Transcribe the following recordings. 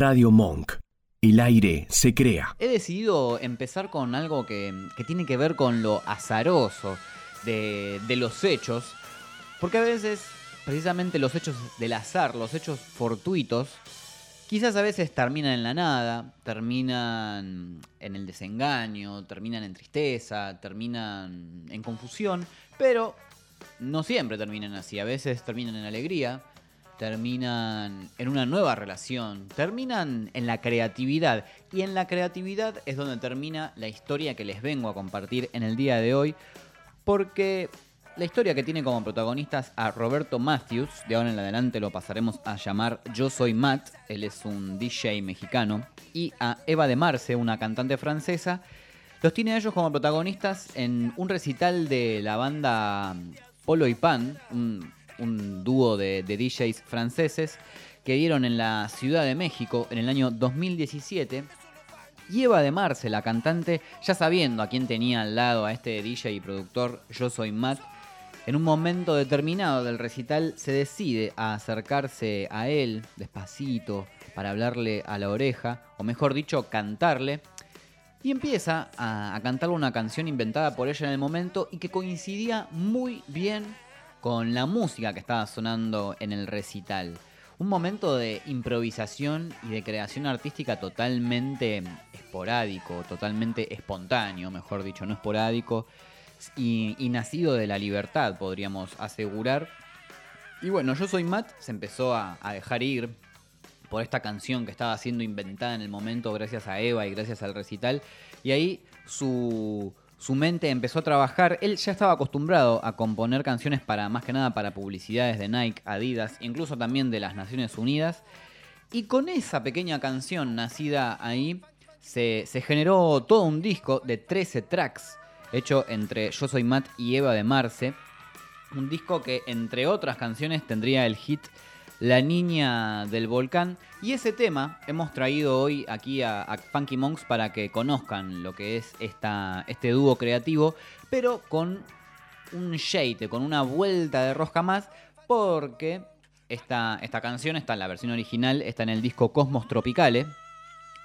Radio Monk. El aire se crea. He decidido empezar con algo que, que tiene que ver con lo azaroso de, de los hechos, porque a veces precisamente los hechos del azar, los hechos fortuitos, quizás a veces terminan en la nada, terminan en el desengaño, terminan en tristeza, terminan en confusión, pero no siempre terminan así, a veces terminan en alegría, terminan en una nueva relación, terminan en la creatividad. Y en la creatividad es donde termina la historia que les vengo a compartir en el día de hoy, porque la historia que tiene como protagonistas a Roberto Matthews, de ahora en adelante lo pasaremos a llamar Yo Soy Matt, él es un DJ mexicano, y a Eva de Marce, una cantante francesa, los tiene a ellos como protagonistas en un recital de la banda Polo y Pan, un un dúo de, DJs franceses que dieron en la Ciudad de México en el año 2017. Y Eva de Marce, la cantante, ya sabiendo a quién tenía al lado a este DJ y productor Yo Soy Matt, en un momento determinado del recital se decide a acercarse a él despacito para hablarle a la oreja, o mejor dicho, cantarle, y empieza a, a cantarle una canción inventada por ella en el momento y que coincidía muy bien con la música que estaba sonando en el recital. Un momento de improvisación y de creación artística totalmente esporádico, totalmente espontáneo, mejor dicho, no esporádico, y, nacido de la libertad, podríamos asegurar. Y bueno, yo soy Matt, se empezó a, a dejar ir por esta canción que estaba siendo inventada en el momento gracias a Eva y gracias al recital. Y ahí su, su mente empezó a trabajar. Él ya estaba acostumbrado a componer canciones para más que nada para publicidades de Nike, Adidas, incluso también de las Naciones Unidas. Y con esa pequeña canción nacida ahí, se, generó todo un disco de 13 tracks, hecho entre Yo Soy Matt y Eva de Marce. Un disco que, entre otras canciones, tendría el hit la Niña del Volcán. Y ese tema hemos traído hoy aquí a, Funky Monks para que conozcan lo que es esta, este dúo creativo, pero con un shade, con una vuelta de rosca más, porque esta, esta canción está en la versión original, está en el disco Cosmos Tropicale.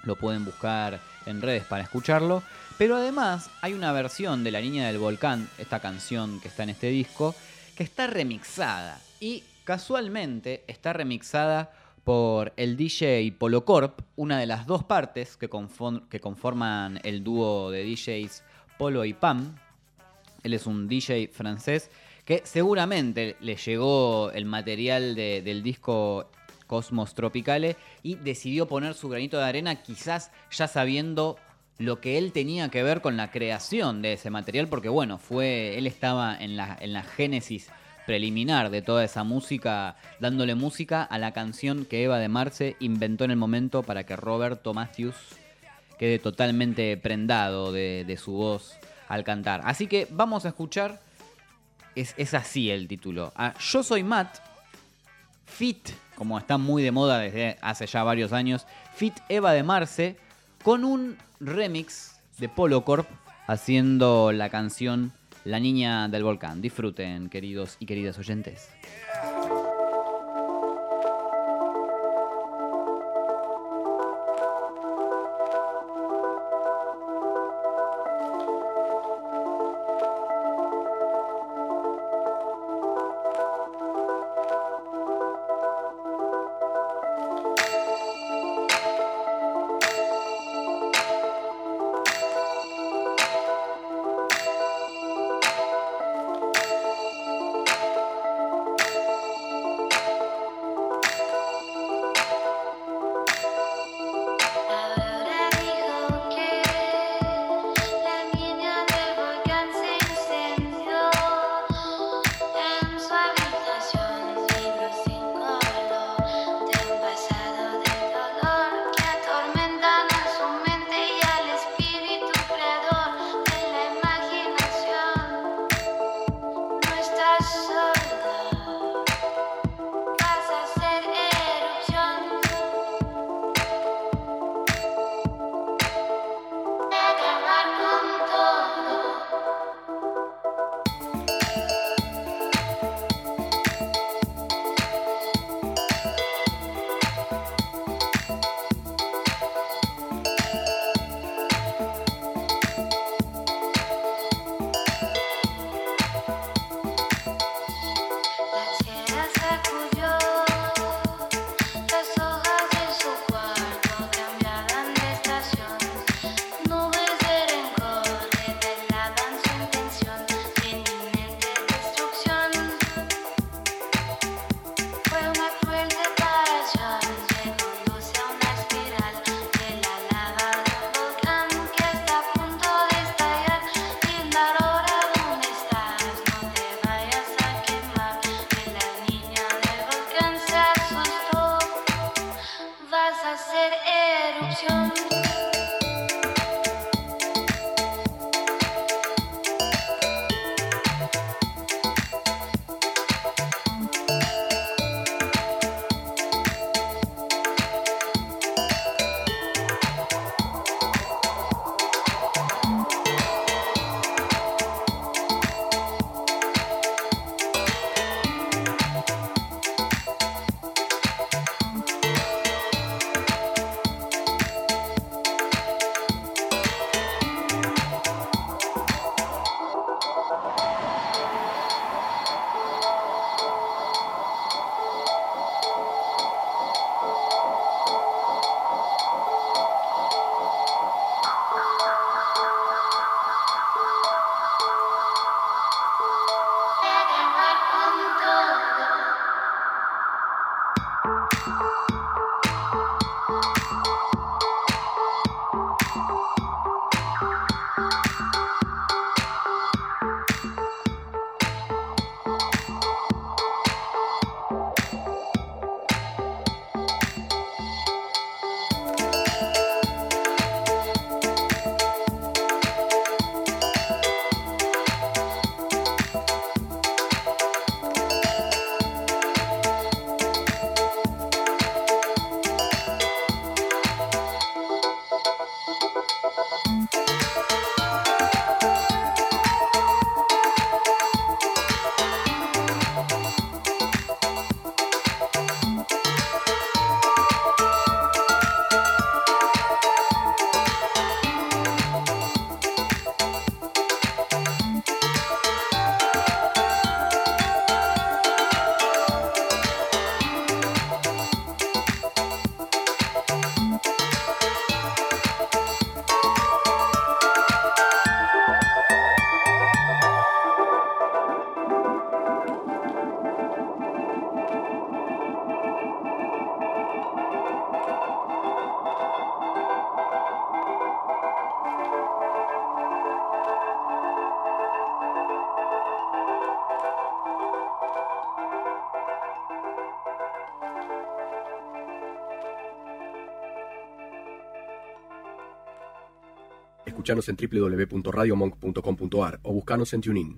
Lo pueden buscar en redes para escucharlo. Pero además hay una versión de La Niña del Volcán, esta canción que está en este disco, que está remixada. Y Casualmente está remixada por el DJ Polo Corp, una de las dos partes que, conforman el dúo de DJs Polo y Pam. Él es un DJ francés que seguramente le llegó el material del disco Cosmos Tropicale y decidió poner su granito de arena quizás ya sabiendo lo que él tenía que ver con la creación de ese material porque bueno, fue él estaba en la, en la génesis preliminar de toda esa música, dándole música a la canción que Eva de Marce inventó en el momento para que Roberto Matthews quede totalmente prendado de, su voz al cantar. Así que vamos a escuchar, es, así el título, a Yo Soy Matt, Fit, como está muy de moda desde hace ya varios años, Fit Eva de Marce, con un remix de Polo Corp haciendo la canción la Niña del Volcán. Disfruten, queridos y queridas oyentes. Escuchanos en www.radiomonk.com.ar o buscanos en TuneIn.